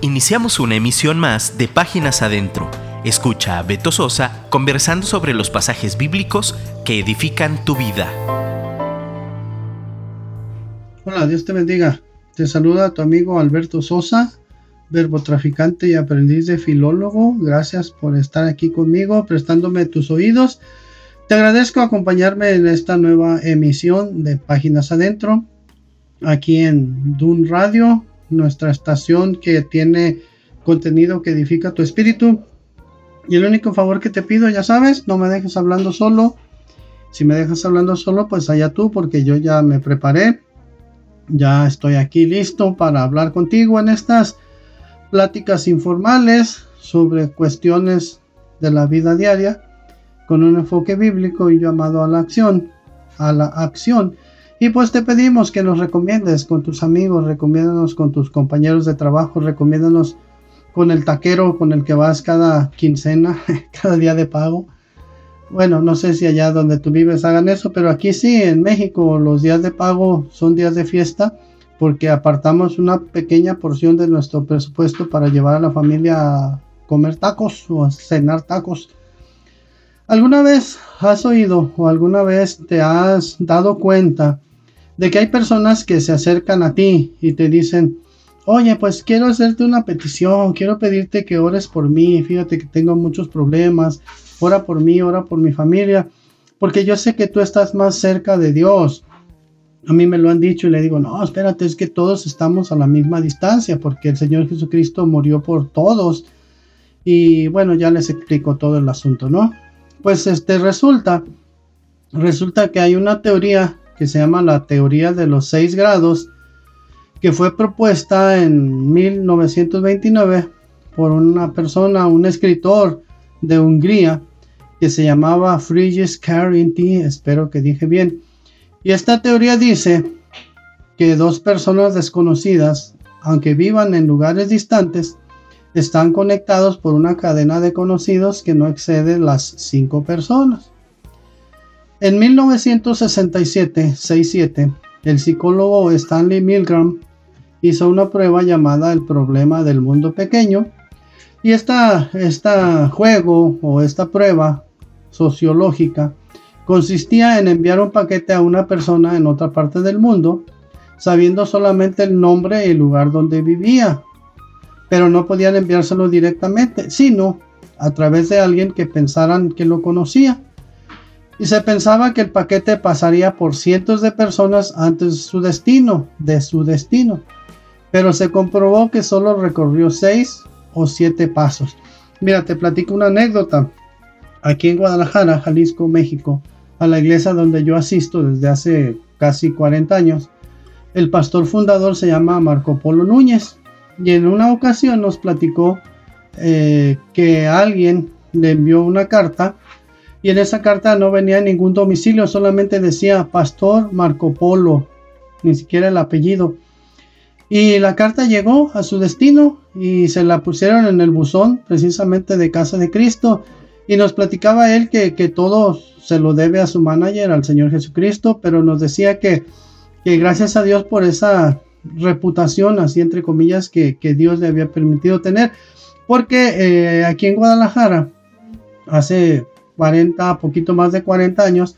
Iniciamos una emisión más de Páginas Adentro. Escucha a Beto Sosa conversando sobre los pasajes bíblicos que edifican tu vida. Hola, Dios te bendiga. Te saluda tu amigo Alberto Sosa, verbo traficante y aprendiz de filólogo. Gracias por estar aquí conmigo, prestándome tus oídos. Te agradezco acompañarme en esta nueva emisión de Páginas Adentro, aquí en Dun Radio, nuestra estación que tiene contenido que edifica tu espíritu. Y el único favor que te pido, ya sabes, no me dejes hablando solo. Si me dejas hablando solo, pues allá tú, porque yo ya me preparé. Ya estoy aquí listo para hablar contigo en estas pláticas informales sobre cuestiones de la vida diaria con un enfoque bíblico y llamado a la acción, a la acción y pues te pedimos que nos recomiendes con tus amigos, recomiéndanos con tus compañeros de trabajo, recomiéndanos con el taquero con el que vas cada quincena, cada día de pago. Bueno, no sé si allá donde tú vives hagan eso, pero aquí sí, en México, los días de pago son días de fiesta porque apartamos una pequeña porción de nuestro presupuesto para llevar a la familia a comer tacos o a cenar tacos. ¿Alguna vez has oído o alguna vez te has dado cuenta de que hay personas que se acercan a ti y te dicen, oye, pues quiero hacerte una petición, quiero pedirte que ores por mí, fíjate que tengo muchos problemas, ora por mí, ora por mi familia, porque yo sé que tú estás más cerca de Dios. A mí me lo han dicho y le digo, no, espérate, es que todos estamos a la misma distancia, porque el Señor Jesucristo murió por todos. Y bueno, ya les explico todo el asunto, ¿no? Pues este resulta, resulta que hay una teoría que se llama la teoría de los seis grados, que fue propuesta en 1929 por una persona, un escritor de Hungría, que se llamaba Frigyes Carrington, espero que dije bien. Y esta teoría dice que dos personas desconocidas, aunque vivan en lugares distantes, están conectados por una cadena de conocidos que no excede las cinco personas. En 1967-67, el psicólogo Stanley Milgram hizo una prueba llamada el problema del mundo pequeño. Y esta, esta juego o esta prueba sociológica consistía en enviar un paquete a una persona en otra parte del mundo sabiendo solamente el nombre y el lugar donde vivía. Pero no podían enviárselo directamente sino a través de alguien que pensaran que lo conocía y se pensaba que el paquete pasaría por cientos de personas antes de su destino, de su destino, pero se comprobó que solo recorrió seis o siete pasos. Mira, te platico una anécdota. Aquí en Guadalajara, Jalisco, México, a la iglesia donde yo asisto desde hace casi 40 años, el pastor fundador se llama Marco Polo Núñez y en una ocasión nos platicó eh, que alguien le envió una carta y en esa carta no venía ningún domicilio, solamente decía Pastor Marco Polo, ni siquiera el apellido. Y la carta llegó a su destino y se la pusieron en el buzón precisamente de Casa de Cristo. Y nos platicaba él que, todo se lo debe a su manager, al Señor Jesucristo, pero nos decía que, que gracias a Dios por esa reputación, así entre comillas, que, Dios le había permitido tener. Porque eh, aquí en Guadalajara, hace 40, poquito más de 40 años,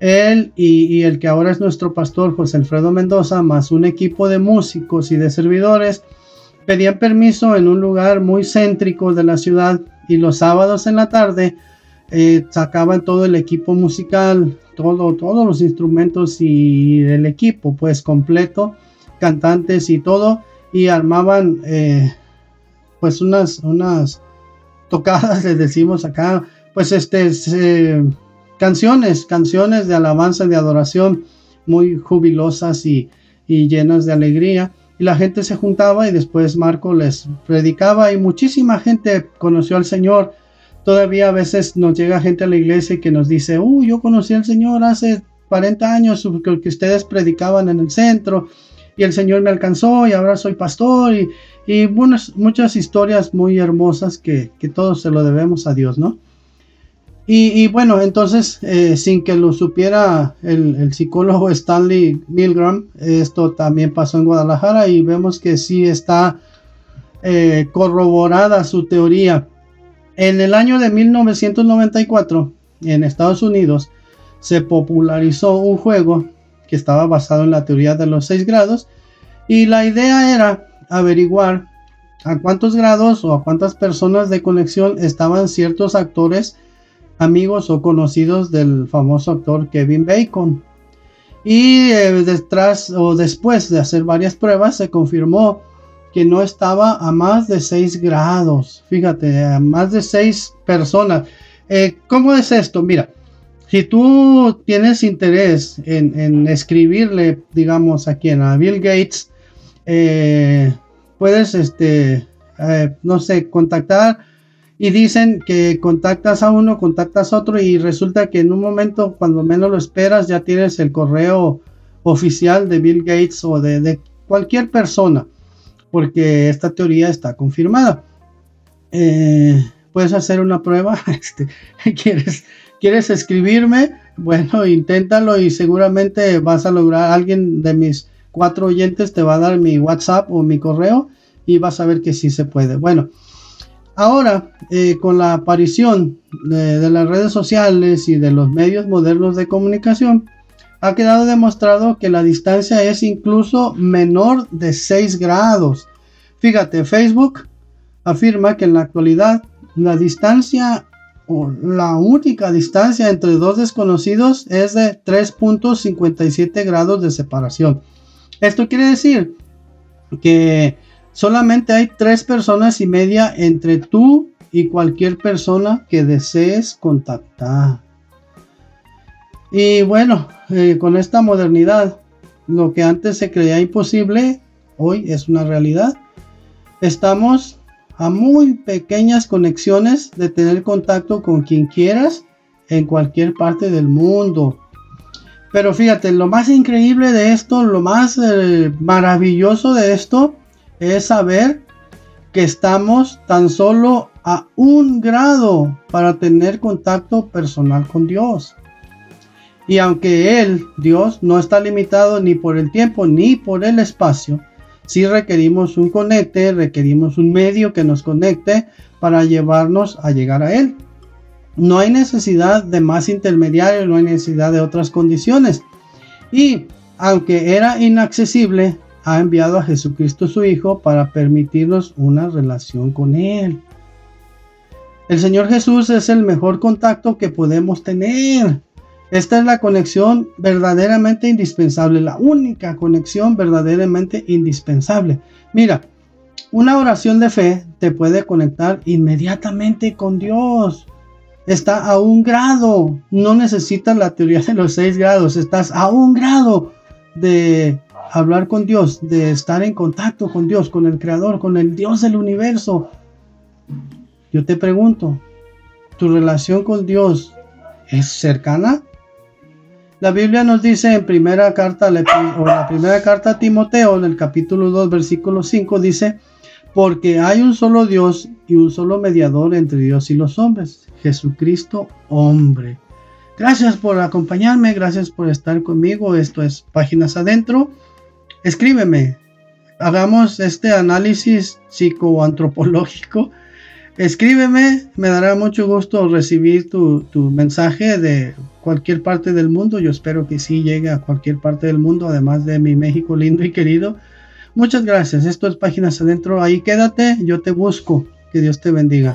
él y, el que ahora es nuestro pastor José Alfredo Mendoza, más un equipo de músicos y de servidores, pedían permiso en un lugar muy céntrico de la ciudad y los sábados en la tarde eh, sacaban todo el equipo musical, todo, todos los instrumentos y el equipo pues completo, cantantes y todo, y armaban eh, pues unas, unas tocadas, les decimos acá, pues este, canciones, canciones de alabanza y de adoración muy jubilosas y, llenas de alegría. Y la gente se juntaba y después Marco les predicaba y muchísima gente conoció al Señor. Todavía a veces nos llega gente a la iglesia que nos dice, uy, yo conocí al Señor hace 40 años, que ustedes predicaban en el centro y el Señor me alcanzó y ahora soy pastor y, y muchas historias muy hermosas que, que todos se lo debemos a Dios, ¿no? Y, bueno, entonces, eh, sin que lo supiera el, psicólogo Stanley Milgram, esto también pasó en Guadalajara y vemos que sí está eh, corroborada su teoría. En el año de 1994, en Estados Unidos, se popularizó un juego que estaba basado en la teoría de los 6 grados y la idea era averiguar a cuántos grados o a cuántas personas de conexión estaban ciertos actores amigos o conocidos del famoso actor Kevin Bacon. Y eh, detrás o después de hacer varias pruebas se confirmó que no estaba a más de 6 grados. Fíjate, a más de 6 personas. Eh, ¿Cómo es esto? Mira, si tú tienes interés en, escribirle, digamos, aquí en a Bill Gates, eh, puedes, este, no sé, contactar y dicen que contactas a uno, contactas a otro y resulta que en un momento cuando menos lo esperas ya tienes el correo oficial de Bill Gates o de, cualquier persona, porque esta teoría está confirmada. Eh, puedes hacer una prueba, este, ¿quieres, ¿quieres escribirme? Bueno, inténtalo y seguramente vas a lograr, alguien de mis cuatro oyentes te va a dar mi WhatsApp o mi correo y vas a ver que sí se puede. Bueno, Ahora, eh, con la aparición de, las redes sociales y de los medios modernos de comunicación, ha quedado demostrado que la distancia es incluso menor de 6 grados. Fíjate, Facebook afirma que en la actualidad la distancia o la única distancia entre dos desconocidos es de 3.57 grados de separación. Esto quiere decir que Solamente hay tres personas y media entre tú y cualquier persona que desees contactar. Y bueno, eh, con esta modernidad, lo que antes se creía imposible, hoy es una realidad. Estamos a muy pequeñas conexiones de tener contacto con quien quieras en cualquier parte del mundo. Pero fíjate, lo más increíble de esto, lo más eh, maravilloso de esto, es saber que estamos tan solo a un grado para tener contacto personal con Dios. Y aunque Él, Dios, no está limitado ni por el tiempo ni por el espacio, sí requerimos un conecte, requerimos un medio que nos conecte para llevarnos a llegar a Él. No hay necesidad de más intermediarios, no hay necesidad de otras condiciones. Y aunque era inaccesible, ha enviado a Jesucristo su Hijo para permitirnos una relación con Él. El Señor Jesús es el mejor contacto que podemos tener. Esta es la conexión verdaderamente indispensable, la única conexión verdaderamente indispensable. Mira, una oración de fe te puede conectar inmediatamente con Dios. Está a un grado, no necesitas la teoría de los seis grados, estás a un grado de hablar con Dios, de estar en contacto con Dios, con el Creador, con el Dios del universo. Yo te pregunto, ¿tu relación con Dios es cercana? La Biblia nos dice en primera carta, o la primera carta a Timoteo, en el capítulo 2, versículo 5, dice, porque hay un solo Dios y un solo mediador entre Dios y los hombres, Jesucristo hombre. Gracias por acompañarme, gracias por estar conmigo. Esto es Páginas Adentro escríbeme, hagamos este análisis psicoantropológico. Escríbeme, me dará mucho gusto recibir tu, mensaje de cualquier parte del mundo. Yo espero que sí llegue a cualquier parte del mundo, además de mi México lindo y querido. Muchas gracias. Esto es Páginas Adentro. Ahí quédate, yo te busco. Que Dios te bendiga.